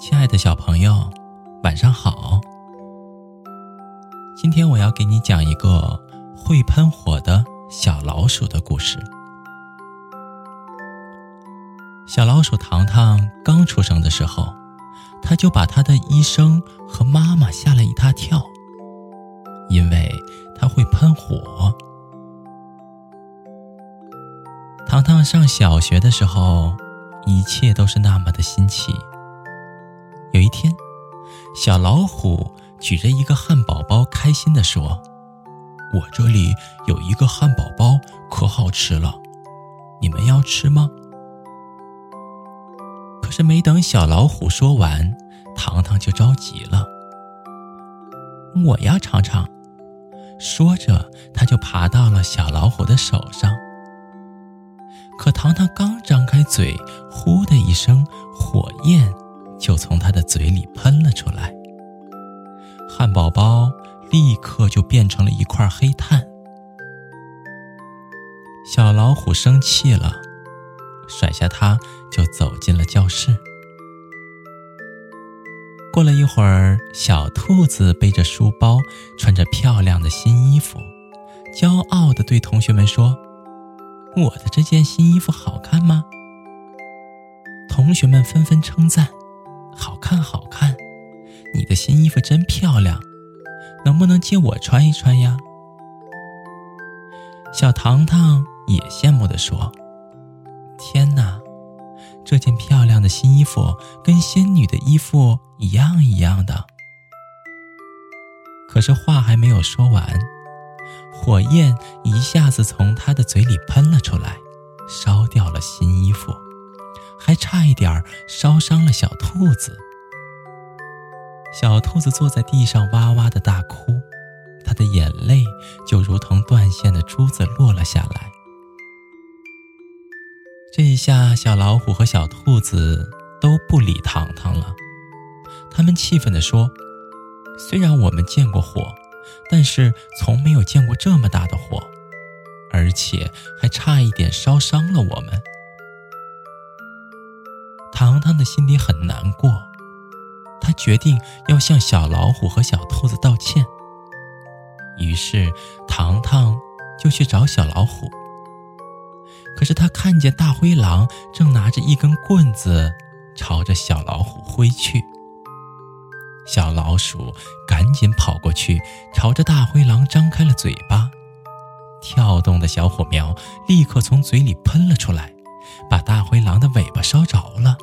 亲爱的小朋友，晚上好。今天我要给你讲一个会喷火的小老鼠的故事。小老鼠糖糖刚出生的时候，他就把他的医生和妈妈吓了一大跳，因为他会喷火。糖糖上小学的时候，一切都是那么的新奇。小老虎举着一个汉堡包，开心地说：“我这里有一个汉堡包，可好吃了，你们要吃吗？”可是没等小老虎说完，糖糖就着急了：“我要尝尝。”说着，他就爬到了小老虎的手上。可糖糖刚张开嘴，呼的一声，火焰。就从他的嘴里喷了出来，汉堡包立刻就变成了一块黑炭。小老虎生气了，甩下它就走进了教室。过了一会儿，小兔子背着书包，穿着漂亮的新衣服，骄傲地对同学们说：“我的这件新衣服好看吗？”同学们纷纷称赞。好看，好看！你的新衣服真漂亮，能不能借我穿一穿呀？小糖糖也羡慕地说：“天哪，这件漂亮的新衣服跟仙女的衣服一样一样的。”可是话还没有说完，火焰一下子从他的嘴里喷了出来，烧掉了新衣服。还差一点烧伤了小兔子。小兔子坐在地上哇哇的大哭，它的眼泪就如同断线的珠子落了下来。这一下，小老虎和小兔子都不理糖糖了。他们气愤地说：“虽然我们见过火，但是从没有见过这么大的火，而且还差一点烧伤了我们。”糖糖的心里很难过，他决定要向小老虎和小兔子道歉。于是，糖糖就去找小老虎。可是他看见大灰狼正拿着一根棍子朝着小老虎挥去。小老鼠赶紧跑过去，朝着大灰狼张开了嘴巴，跳动的小火苗立刻从嘴里喷了出来，把大灰狼的尾巴烧着了。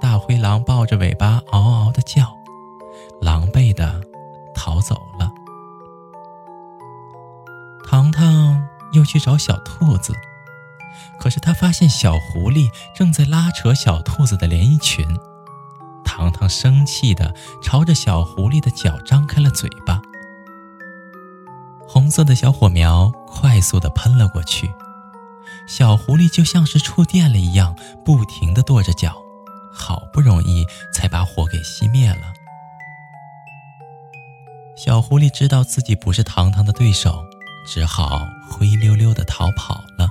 大灰狼抱着尾巴嗷嗷的叫，狼狈的逃走了。糖糖又去找小兔子，可是他发现小狐狸正在拉扯小兔子的连衣裙。糖糖生气的朝着小狐狸的脚张开了嘴巴，红色的小火苗快速的喷了过去，小狐狸就像是触电了一样，不停的跺着脚。好不容易才把火给熄灭了。小狐狸知道自己不是糖糖的对手，只好灰溜溜的逃跑了。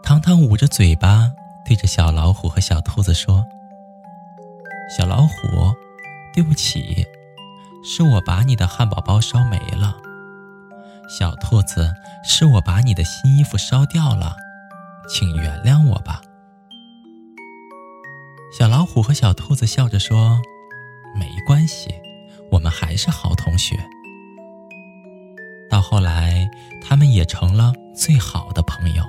糖糖捂着嘴巴，对着小老虎和小兔子说：“小老虎，对不起，是我把你的汉堡包烧没了；小兔子，是我把你的新衣服烧掉了，请原谅我吧。”小老虎和小兔子笑着说：“没关系，我们还是好同学。”到后来，他们也成了最好的朋友